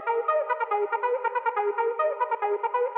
Thank you.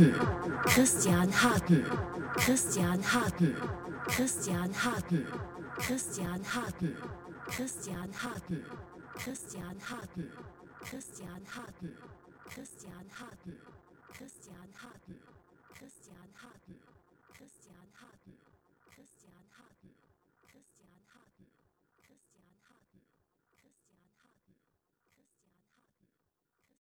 Harten, Christian Harten, Christian Harten, Christian Harten, Christian Harten, Christian Harten, Christian Harten, Christian Harten.